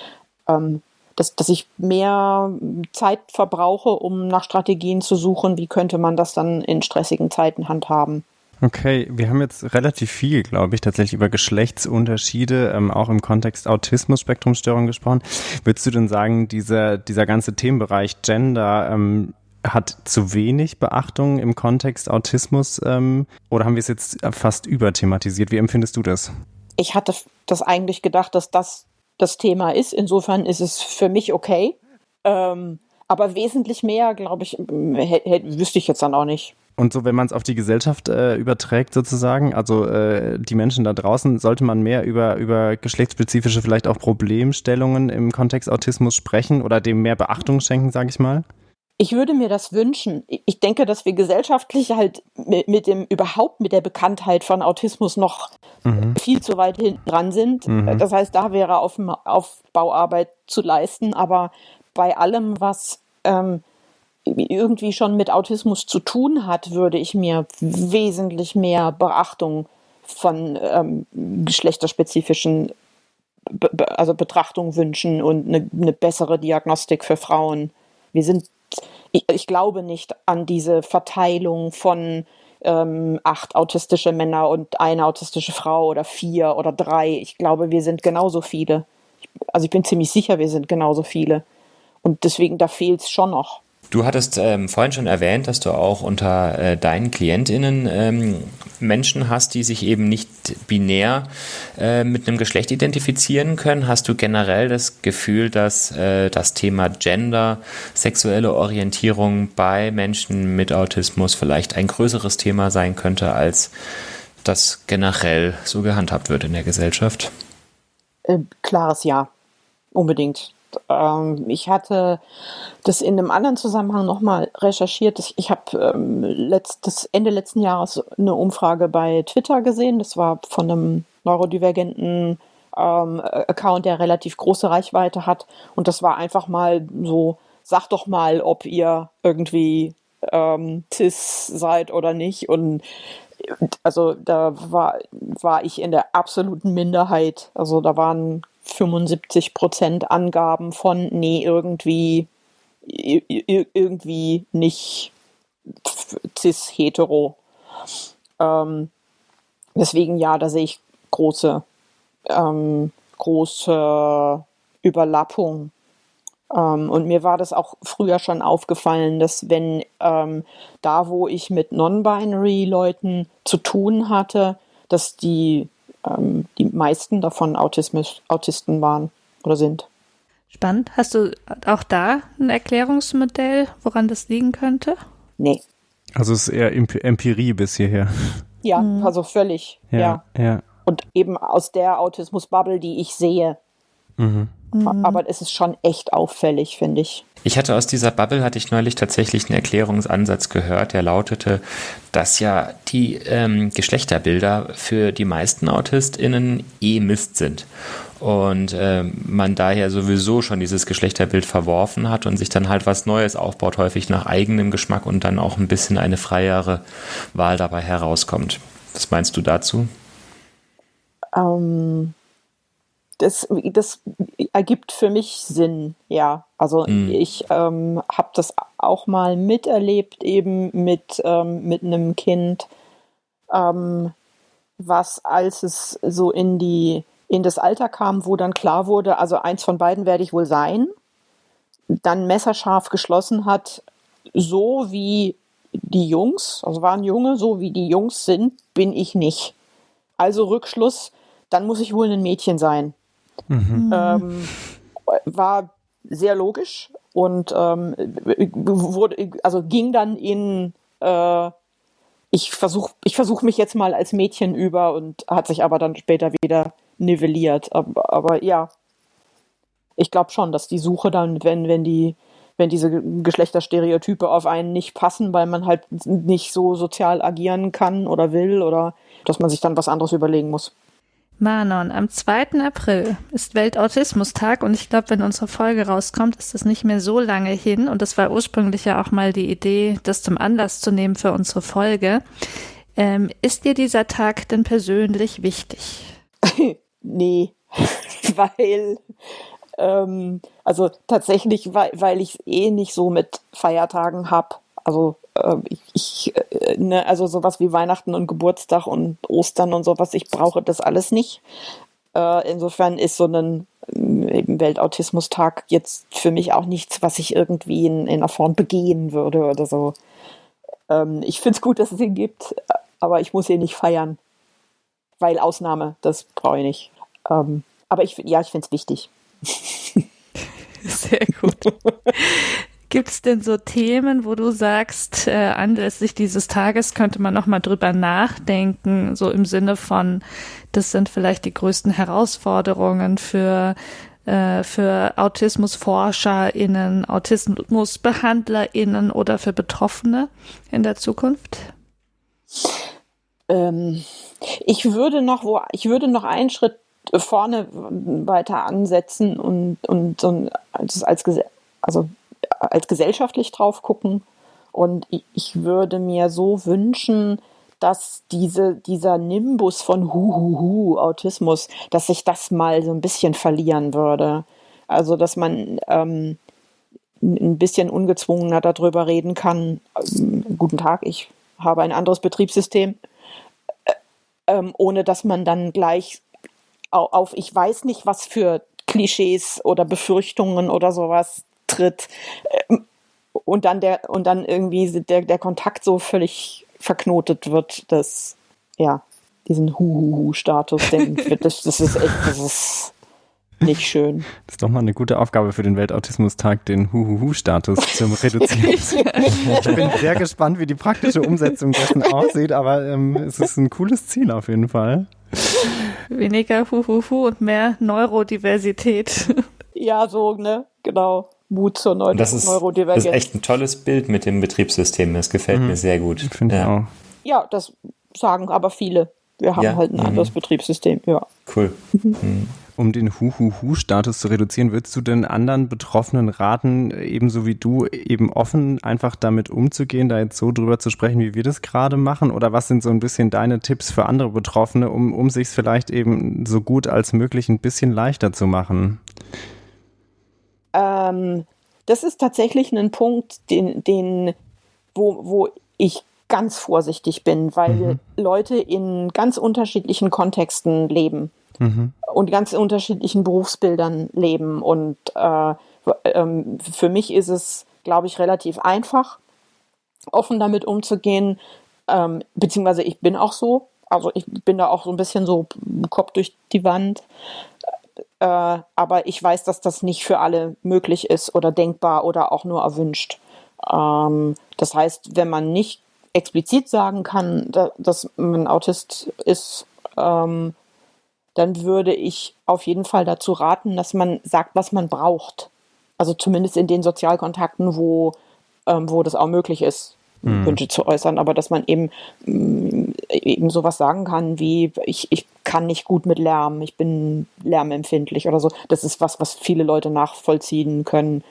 ähm, dass, dass ich mehr Zeit verbrauche, um nach Strategien zu suchen, wie könnte man das dann in stressigen Zeiten handhaben. Okay, wir haben jetzt relativ viel, glaube ich, tatsächlich über Geschlechtsunterschiede, ähm, auch im Kontext Autismus-Spektrumstörung gesprochen. Würdest du denn sagen, dieser, dieser ganze Themenbereich Gender ähm, hat zu wenig Beachtung im Kontext Autismus ähm, oder haben wir es jetzt fast überthematisiert? Wie empfindest du das? Ich hatte das eigentlich gedacht, dass das das Thema ist. Insofern ist es für mich okay. Ähm, aber wesentlich mehr, glaube ich, wüsste ich jetzt dann auch nicht. Und so, wenn man es auf die Gesellschaft äh, überträgt, sozusagen, also äh, die Menschen da draußen, sollte man mehr über, über geschlechtsspezifische, vielleicht auch Problemstellungen im Kontext Autismus sprechen oder dem mehr Beachtung schenken, sage ich mal? Ich würde mir das wünschen. Ich denke, dass wir gesellschaftlich halt mit, mit dem überhaupt mit der Bekanntheit von Autismus noch mhm. viel zu weit hinten dran sind. Mhm. Das heißt, da wäre auf, Aufbauarbeit zu leisten. Aber bei allem, was ähm, irgendwie schon mit Autismus zu tun hat, würde ich mir wesentlich mehr Beachtung von ähm, geschlechterspezifischen Be also Betrachtung wünschen und eine, eine, bessere Diagnostik für Frauen. Wir sind, ich, glaube nicht an diese Verteilung von ähm, acht autistische Männer und eine autistische Frau oder vier oder drei. Ich glaube, wir sind genauso viele. Also ich bin ziemlich sicher, wir sind genauso viele. Und deswegen, da fehlt es schon noch. Du hattest ähm, vorhin schon erwähnt, dass du auch unter äh, deinen KlientInnen ähm, Menschen hast, die sich eben nicht binär äh, mit einem Geschlecht identifizieren können. Hast du generell das Gefühl, dass äh, das Thema Gender, sexuelle Orientierung bei Menschen mit Autismus vielleicht ein größeres Thema sein könnte, als das generell so gehandhabt wird in der Gesellschaft? Äh, klares Ja, unbedingt ähm, ich hatte das in einem anderen Zusammenhang nochmal recherchiert. Ich habe ähm, Ende letzten Jahres eine Umfrage bei Twitter gesehen. Das war von einem neurodivergenten ähm, Account, der relativ große Reichweite hat. Und das war einfach mal so, sag doch mal, ob ihr irgendwie ähm, cis seid oder nicht. Und also da war, war ich in der absoluten Minderheit. Also da waren 75 Prozent Angaben von, nee, irgendwie, irgendwie nicht cis-hetero. Ähm, deswegen ja, da sehe ich große, ähm, große Überlappung. Ähm, und mir war das auch früher schon aufgefallen, dass wenn ähm, da, wo ich mit Non-Binary-Leuten zu tun hatte, dass die ähm, die meisten davon Autismus, Autisten waren oder sind. Spannend. Hast du auch da ein Erklärungsmodell, woran das liegen könnte? Nee. Also es ist eher Empirie bis hierher. Ja, mhm. also völlig. Ja, ja, ja. Und eben aus der Autismus-Bubble, die ich sehe. Mhm. Mhm. Aber es ist schon echt auffällig, finde ich. Ich hatte aus dieser Bubble, hatte ich neulich tatsächlich einen Erklärungsansatz gehört, der lautete, dass ja die ähm, Geschlechterbilder für die meisten AutistInnen eh Mist sind. Und äh, man daher sowieso schon dieses Geschlechterbild verworfen hat und sich dann halt was Neues aufbaut, häufig nach eigenem Geschmack und dann auch ein bisschen eine freiere Wahl dabei herauskommt. Was meinst du dazu? Ähm, das, das ergibt für mich Sinn, ja. Also mhm. ich ähm, habe das auch mal miterlebt, eben mit, ähm, mit einem Kind, ähm, was als es so in die in das Alter kam, wo dann klar wurde, also eins von beiden werde ich wohl sein, dann messerscharf geschlossen hat, so wie die Jungs, also waren Junge, so wie die Jungs sind, bin ich nicht. Also Rückschluss, dann muss ich wohl ein Mädchen sein. Mhm. Ähm, war sehr logisch und ähm, wurde, also ging dann in äh, ich versuche ich versuch mich jetzt mal als Mädchen über und hat sich aber dann später wieder nivelliert. Aber, aber ja. ich glaube schon, dass die Suche dann, wenn, wenn die, wenn diese Geschlechterstereotype auf einen nicht passen, weil man halt nicht so sozial agieren kann oder will oder dass man sich dann was anderes überlegen muss. Manon, am 2. April ist Weltautismustag und ich glaube, wenn unsere Folge rauskommt, ist das nicht mehr so lange hin und das war ursprünglich ja auch mal die Idee, das zum Anlass zu nehmen für unsere Folge. Ähm, ist dir dieser Tag denn persönlich wichtig? (laughs) nee, (laughs) weil ähm, also tatsächlich, weil, weil ich es eh nicht so mit Feiertagen habe. Also äh, ich, äh, ne, also sowas wie Weihnachten und Geburtstag und Ostern und sowas, ich brauche das alles nicht. Äh, insofern ist so ein eben Weltautismustag jetzt für mich auch nichts, was ich irgendwie in, in einer Form begehen würde oder so. Ähm, ich finde es gut, dass es ihn gibt, aber ich muss ihn nicht feiern. Weil Ausnahme, das brauche ich nicht. Ähm, aber ich, ja, ich finde es wichtig. (laughs) Sehr gut. Gibt es denn so Themen, wo du sagst, äh, anlässlich dieses Tages könnte man nochmal drüber nachdenken, so im Sinne von, das sind vielleicht die größten Herausforderungen für, äh, für AutismusforscherInnen, AutismusbehandlerInnen oder für Betroffene in der Zukunft? Ähm, ich würde noch, wo, ich würde noch einen Schritt vorne weiter ansetzen und, und so als, als, also als gesellschaftlich drauf gucken. Und ich würde mir so wünschen, dass diese, dieser Nimbus von Huhuhu, Autismus, dass sich das mal so ein bisschen verlieren würde. Also, dass man ähm, ein bisschen ungezwungener darüber reden kann. Ähm, guten Tag, ich habe ein anderes Betriebssystem, äh, ähm, ohne dass man dann gleich auf ich weiß nicht, was für Klischees oder Befürchtungen oder sowas tritt. Ähm, und dann der, und dann irgendwie der, der Kontakt so völlig verknotet wird, dass, ja, diesen Huhuhu-Status, das, das ist echt, das ist nicht schön. Das ist doch mal eine gute Aufgabe für den Weltautismustag, den Huhuhu-Status zu reduzieren. (laughs) ich bin sehr gespannt, wie die praktische Umsetzung dessen aussieht, aber ähm, es ist ein cooles Ziel auf jeden Fall. Weniger Huhuhu und mehr Neurodiversität. Ja, so, ne? Genau. Mut zur Neu das ist, Neurodivergenz. Das ist echt ein tolles Bild mit dem Betriebssystem. Das gefällt mhm. mir sehr gut. Finde ja. auch. Ja, das sagen aber viele. Wir haben ja. halt ein anderes mhm. Betriebssystem, ja. Cool. (laughs) Mhm. Um den Hu-Hu-Hu-Status zu reduzieren, würdest du denn anderen Betroffenen raten, ebenso wie du, eben offen einfach damit umzugehen, da jetzt so drüber zu sprechen, wie wir das gerade machen? Oder was sind so ein bisschen deine Tipps für andere Betroffene, um, um sich vielleicht eben so gut als möglich ein bisschen leichter zu machen? Ähm, das ist tatsächlich ein Punkt, den, den, wo, wo ich ganz vorsichtig bin, weil mhm. Leute in ganz unterschiedlichen Kontexten leben mhm. und ganz unterschiedlichen Berufsbildern leben. Und äh, ähm, für mich ist es, glaube ich, relativ einfach, offen damit umzugehen. Ähm, beziehungsweise ich bin auch so. Also ich bin da auch so ein bisschen so Kopf durch die Wand. Äh, aber ich weiß, dass das nicht für alle möglich ist oder denkbar oder auch nur erwünscht. Ähm, das heißt, wenn man nicht explizit sagen kann, da, dass man Autist ist, ähm, dann würde ich auf jeden Fall dazu raten, dass man sagt, was man braucht. Also zumindest in den Sozialkontakten, wo, ähm, wo das auch möglich ist, mhm. Wünsche zu äußern, aber dass man eben, mm, eben sowas sagen kann wie, ich, ich kann nicht gut mit Lärm, ich bin lärmempfindlich oder so. Das ist was, was viele Leute nachvollziehen können.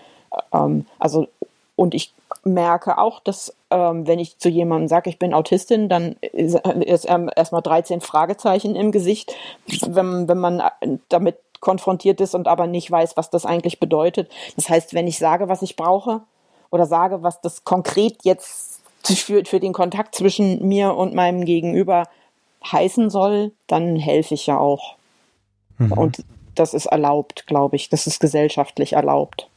Ähm, also, und ich merke auch, dass ähm, wenn ich zu jemandem sage, ich bin Autistin, dann ist, ist ähm, erstmal 13 Fragezeichen im Gesicht, wenn, wenn man damit konfrontiert ist und aber nicht weiß, was das eigentlich bedeutet. Das heißt, wenn ich sage, was ich brauche oder sage, was das konkret jetzt für, für den Kontakt zwischen mir und meinem Gegenüber heißen soll, dann helfe ich ja auch. Mhm. Und das ist erlaubt, glaube ich. Das ist gesellschaftlich erlaubt.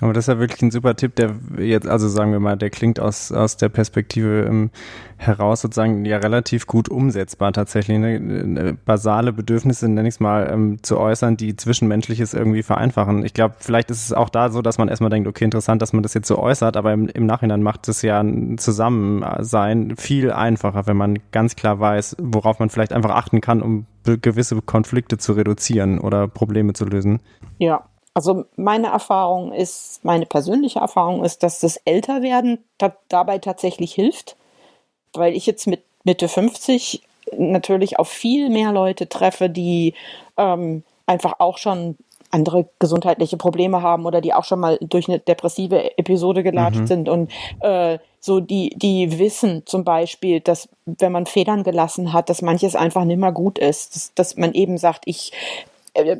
Aber das ist ja wirklich ein super Tipp, der jetzt, also sagen wir mal, der klingt aus, aus der Perspektive ähm, heraus sozusagen ja relativ gut umsetzbar tatsächlich. Ne? Äh, basale Bedürfnisse, nenne ich es mal, ähm, zu äußern, die Zwischenmenschliches irgendwie vereinfachen. Ich glaube, vielleicht ist es auch da so, dass man erstmal denkt, okay, interessant, dass man das jetzt so äußert, aber im, im Nachhinein macht es ja ein Zusammensein viel einfacher, wenn man ganz klar weiß, worauf man vielleicht einfach achten kann, um gewisse Konflikte zu reduzieren oder Probleme zu lösen. Ja, Also meine Erfahrung ist, meine persönliche Erfahrung ist, dass das Älterwerden ta dabei tatsächlich hilft, weil ich jetzt mit Mitte 50 natürlich auf viel mehr Leute treffe, die ähm, einfach auch schon andere gesundheitliche Probleme haben oder die auch schon mal durch eine depressive Episode gelatscht mhm. sind und äh, so die die wissen zum Beispiel, dass wenn man Federn gelassen hat, dass manches einfach nicht mehr gut ist, dass, dass man eben sagt, ich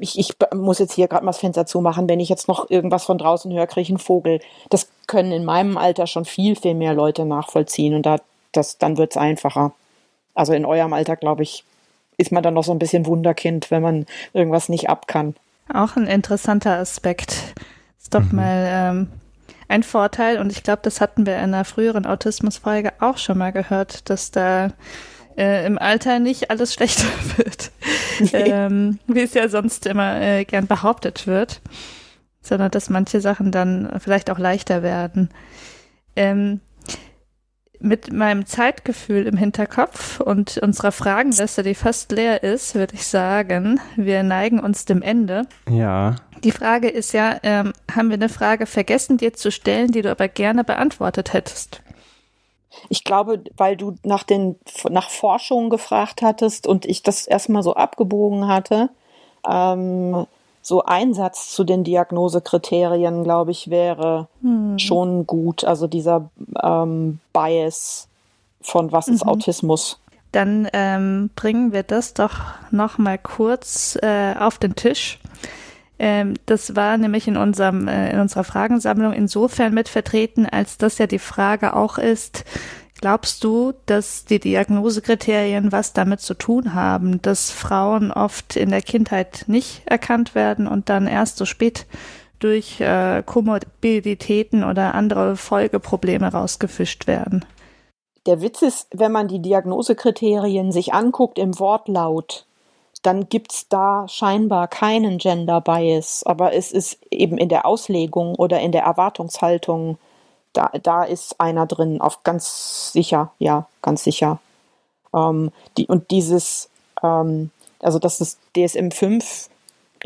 ich, ich muss jetzt hier gerade mal das Fenster zumachen, wenn ich jetzt noch irgendwas von draußen höre, kriege ich einen Vogel. Das können in meinem Alter schon viel, viel mehr Leute nachvollziehen und da, das, dann wird es einfacher. Also in eurem Alter, glaube ich, ist man dann noch so ein bisschen Wunderkind, wenn man irgendwas nicht ab kann. Auch ein interessanter Aspekt. Ist doch mhm. mal ähm, ein Vorteil und ich glaube, das hatten wir in einer früheren Autismusfolge auch schon mal gehört, dass da äh, im Alter nicht alles schlechter (laughs) wird, ähm, wie es ja sonst immer äh, gern behauptet wird, sondern dass manche Sachen dann vielleicht auch leichter werden. Ähm, mit meinem Zeitgefühl im Hinterkopf und unserer Fragenliste, die fast leer ist, würde ich sagen, wir neigen uns dem Ende. Ja. Die Frage ist ja, ähm, haben wir eine Frage vergessen, dir zu stellen, die du aber gerne beantwortet hättest? Ich glaube, weil du nach den nach Forschungen gefragt hattest und ich das erstmal so abgebogen hatte, ähm, so Einsatz zu den Diagnosekriterien, glaube ich, wäre hm. schon gut. Also dieser ähm, Bias von was mhm. ist Autismus. Dann ähm, bringen wir das doch noch mal kurz äh, auf den Tisch. Ähm, das war nämlich in unserem äh, in unserer Fragensammlung insofern mit vertreten, als das ja die Frage auch ist, Glaubst du, dass die Diagnosekriterien was damit zu tun haben, dass Frauen oft in der Kindheit nicht erkannt werden und dann erst so spät durch äh, Komorbiditäten oder andere Folgeprobleme rausgefischt werden? Der Witz ist, wenn man die Diagnosekriterien sich anguckt im Wortlaut, dann gibt's da scheinbar keinen Gender Bias, aber es ist eben in der Auslegung oder in der Erwartungshaltung da, da ist einer drin, auf ganz sicher, ja, ganz sicher. Ähm, die, und dieses, ähm, also das ist DSM 5,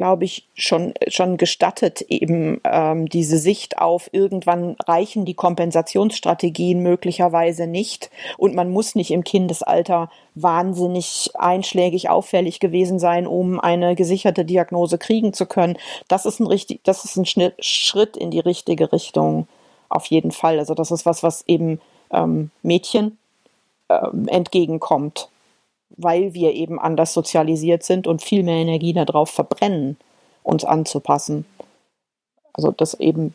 glaube ich, schon, schon gestattet, eben ähm, diese Sicht auf, irgendwann reichen die Kompensationsstrategien möglicherweise nicht und man muss nicht im Kindesalter wahnsinnig einschlägig auffällig gewesen sein, um eine gesicherte Diagnose kriegen zu können. Das ist ein richtig, das ist ein Schritt in die richtige Richtung auf jeden Fall. Also das ist was, was eben ähm, Mädchen ähm, entgegenkommt, weil wir eben anders sozialisiert sind und viel mehr Energie darauf verbrennen, uns anzupassen. Also das eben,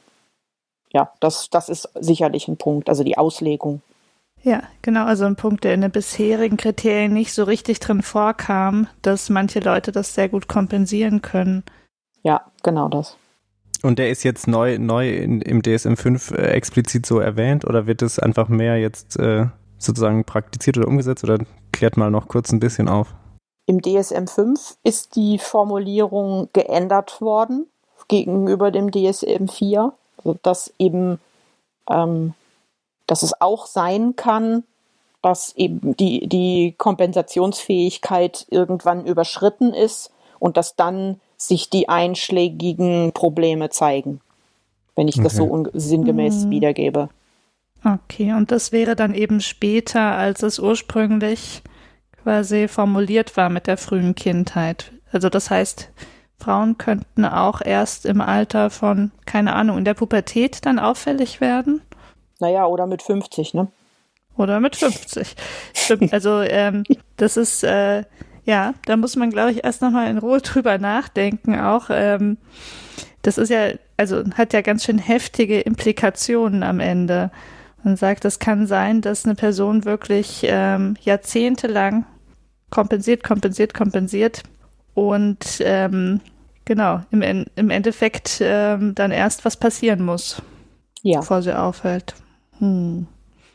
ja, das, das ist sicherlich ein Punkt, also die Auslegung. Ja, genau, also ein Punkt, der in den bisherigen Kriterien nicht so richtig drin vorkam, dass manche Leute das sehr gut kompensieren können. Ja, genau das. Und der ist jetzt neu, neu in, im DSM 5 äh, explizit so erwähnt oder wird es einfach mehr jetzt äh, sozusagen praktiziert oder umgesetzt oder klärt mal noch kurz ein bisschen auf? Im DSM 5 ist die Formulierung geändert worden gegenüber dem DSM 4, also dass eben, ähm, dass es auch sein kann, dass eben die, die Kompensationsfähigkeit irgendwann überschritten ist und dass dann sich die einschlägigen Probleme zeigen, wenn ich okay. das so sinngemäß mhm. wiedergebe. Okay, und das wäre dann eben später, als es ursprünglich quasi formuliert war mit der frühen Kindheit. Also das heißt, Frauen könnten auch erst im Alter von, keine Ahnung, in der Pubertät dann auffällig werden? Naja, oder mit 50, ne? Oder mit 50. Stimmt. Also ähm, das ist äh, ja, da muss man, glaube ich, erst nochmal in Ruhe (laughs) drüber nachdenken. Auch ähm, das ist ja, also hat ja ganz schön heftige Implikationen am Ende. Man sagt, es kann sein, dass eine Person wirklich ähm, jahrzehntelang kompensiert, kompensiert, kompensiert und ähm, genau, im, im Endeffekt ähm, dann erst was passieren muss, ja. bevor sie aufhält. Hm.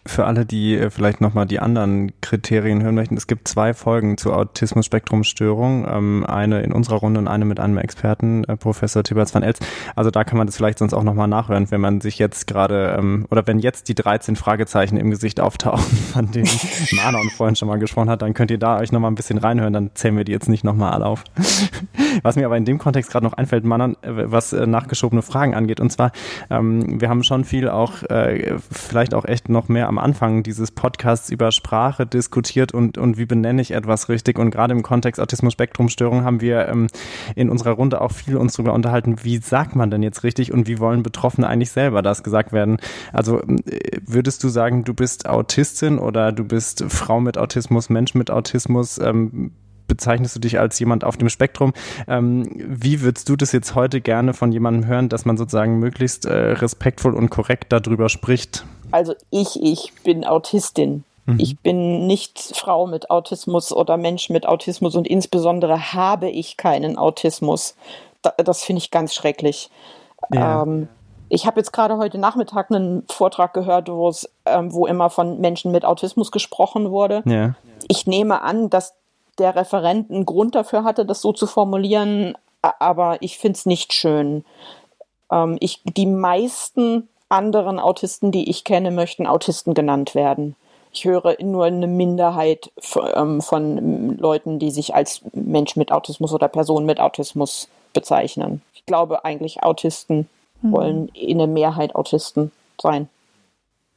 Für alle, die äh, vielleicht nochmal die anderen Kriterien hören möchten, es gibt zwei Folgen zur Autismus-Spektrum-Störung. Ähm, eine in unserer Runde und eine mit einem Experten, äh, Professor Tiberts van Els. Also da kann man das vielleicht sonst auch nochmal nachhören, wenn man sich jetzt gerade, ähm, oder wenn jetzt die 13 Fragezeichen im Gesicht auftauchen, (laughs) von denen Manon vorhin schon mal gesprochen hat, dann könnt ihr da euch nochmal ein bisschen reinhören, dann zählen wir die jetzt nicht nochmal alle auf. (laughs) was mir aber in dem Kontext gerade noch einfällt, Manon, äh, was nachgeschobene Fragen angeht, und zwar, ähm, wir haben schon viel auch, vielleicht auch echt noch mehr am Anfang dieses Podcasts über Sprache diskutiert und, und wie benenne ich etwas richtig. Und gerade im Kontext Autismus-Spektrum-Störung haben wir ähm, in unserer Runde auch viel uns darüber unterhalten, wie sagt man denn jetzt richtig und wie wollen Betroffene eigentlich selber das gesagt werden. Also äh, würdest du sagen, du bist Autistin oder du bist Frau mit Autismus, Mensch mit Autismus? Ähm, bezeichnest du dich als jemand auf dem Spektrum. Ähm, wie würdest du das jetzt heute gerne von jemandem hören, dass man sozusagen möglichst äh, respektvoll und korrekt darüber spricht? Also ich, ich bin Autistin. Mhm. Ich bin nicht Frau mit Autismus oder Mensch mit Autismus und insbesondere habe ich keinen Autismus. das finde ich ganz schrecklich. Ja. Ähm, ich habe jetzt gerade heute Nachmittag einen Vortrag gehört, ähm, wo immer von Menschen mit Autismus gesprochen wurde. Ja. Ich nehme an, dass der Referent einen Grund dafür hatte, das so zu formulieren, aber ich finde es nicht schön. Ähm, ich, die meisten anderen Autisten, die ich kenne, möchten Autisten genannt werden. Ich höre nur eine Minderheit ähm, von Leuten, die sich als Mensch mit Autismus oder Person mit Autismus bezeichnen. Ich glaube eigentlich, Autisten mhm. wollen in der Mehrheit Autisten sein.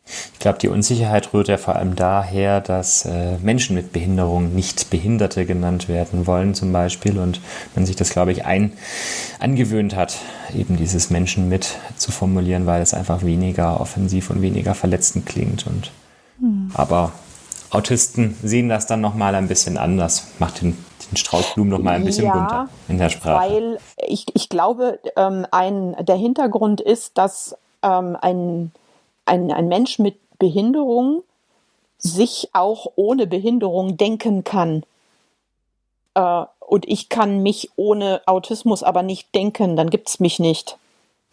Ich glaube, die Unsicherheit rührt ja vor allem daher, dass äh, Menschen mit Behinderung nicht Behinderte genannt werden wollen, zum Beispiel, und man sich das, glaube ich, ein, angewöhnt hat, eben dieses Menschen mit zu formulieren, weil es einfach weniger offensiv und weniger verletzend klingt. Und, hm. Aber Autisten sehen das dann nochmal ein bisschen anders, macht den, den Straußblumen nochmal ein bisschen ja, bunter in der Sprache. Weil ich, ich glaube, ähm, ein, der Hintergrund ist, dass ähm, ein ein, ein Mensch mit Behinderung sich auch ohne Behinderung denken kann. Äh, und ich kann mich ohne Autismus aber nicht denken, dann gibt es mich nicht.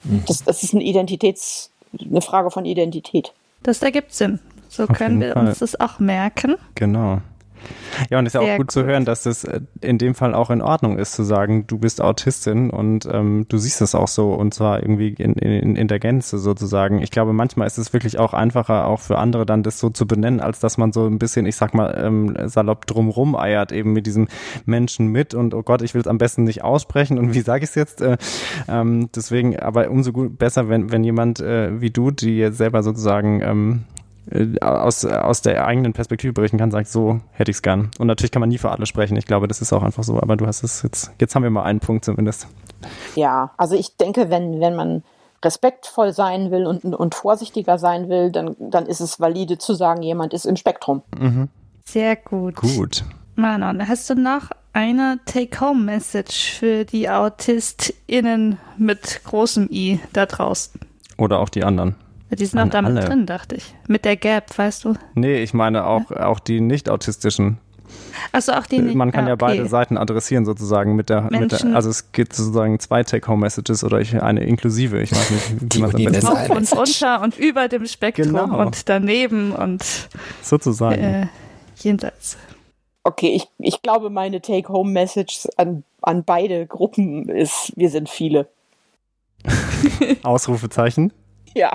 Mhm. Das, das ist eine Identitäts, eine Frage von Identität. Das ergibt Sinn. So Auf können wir Fall. uns das auch merken. Genau. Ja, und es ist ja auch gut, gut, zu hören, dass es äh, in dem Fall auch in Ordnung ist, zu sagen, du bist Autistin und ähm, du siehst es auch so und zwar irgendwie in, in, in der Gänze sozusagen. Ich glaube, manchmal ist es wirklich auch einfacher, auch für andere dann das so zu benennen, als dass man so ein bisschen, ich sag mal, ähm, salopp drumrum eiert, eben mit diesem Menschen mit und oh Gott, ich will es am besten nicht aussprechen und (laughs) wie sage ich es jetzt? Äh, ähm, deswegen, aber umso gut, besser, wenn, wenn jemand äh, wie du, die jetzt selber sozusagen ähm, äh, aus, aus der eigenen Perspektive berichten kann, sagt, so hätte ich es gern. Und natürlich kann man nie für alle sprechen. Ich glaube, das ist auch einfach so. Aber du hast es jetzt, jetzt haben wir mal einen Punkt zumindest. Ja, also ich denke, wenn, wenn man respektvoll sein will und, und vorsichtiger sein will, dann, dann ist es valide zu sagen, jemand ist im Spektrum. Mhm. Sehr gut. Gut. Manon, hast du noch eine Take-Home-Message für die AutistInnen mit großem I da draußen? Oder auch die anderen? Die sind auch damit alle. drin, dachte ich. Mit der Gap, weißt du? Nee, ich meine auch, ja? auch die nicht-autistischen. Also auch die nicht. Man kann ah, ja okay. beide Seiten adressieren sozusagen mit der, mit der, also es gibt sozusagen zwei Take-Home-Messages oder ich, eine inklusive. Ich weiß nicht, wie man es am besten Auf und unter und über dem Spektrum genau. und daneben und sozusagen äh, jenseits. Okay, ich, ich glaube, meine Take-Home-Message an, an beide Gruppen ist, wir sind viele. (laughs) Ausrufezeichen? Ja.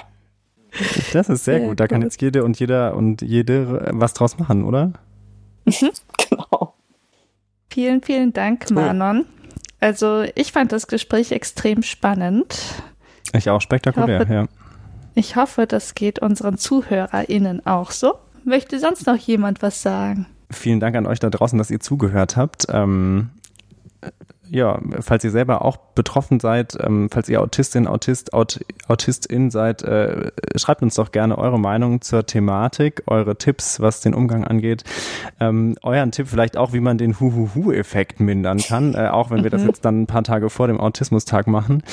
Das ist sehr, gut. Da gut. kann jetzt jede und jeder und jede was draus machen, oder? (laughs) genau. Vielen, vielen Dank, Manon. Also ich fand das Gespräch extrem spannend. Ich auch spektakulär, ich hoffe, ja. Ich hoffe, das geht unseren ZuhörerInnen auch so. Möchte sonst noch jemand was sagen? Vielen Dank an euch da draußen, dass ihr zugehört habt. Ähm, ja, falls ihr selber auch betroffen seid, ähm, falls ihr Autistin, Autist, Aut, Autistin seid, äh, schreibt uns doch gerne eure Meinung zur Thematik, eure Tipps, was den Umgang angeht. Ähm, euren Tipp vielleicht auch, wie man den Huhuhu-Effekt mindern kann, äh, auch wenn wir das mhm. jetzt dann ein paar Tage vor dem Autismustag machen.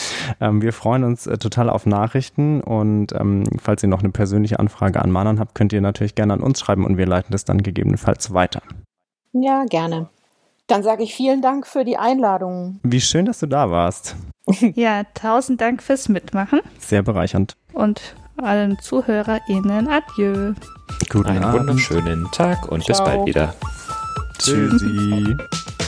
Ähm, wir freuen uns äh, total auf Nachrichten und ähm, falls ihr noch eine persönliche Anfrage an Manon habt, könnt ihr natürlich gerne an uns schreiben und wir leiten das dann gegebenenfalls weiter. Ja, gerne. Dann sage ich vielen Dank für die Einladung. Wie schön, dass du da warst. (laughs) Ja, tausend Dank fürs Mitmachen. Sehr bereichernd. Und allen ZuhörerInnen adieu. Guten Einen Abend. wunderschönen Tag und Ciao. bis bald wieder. Tschüssi. (laughs)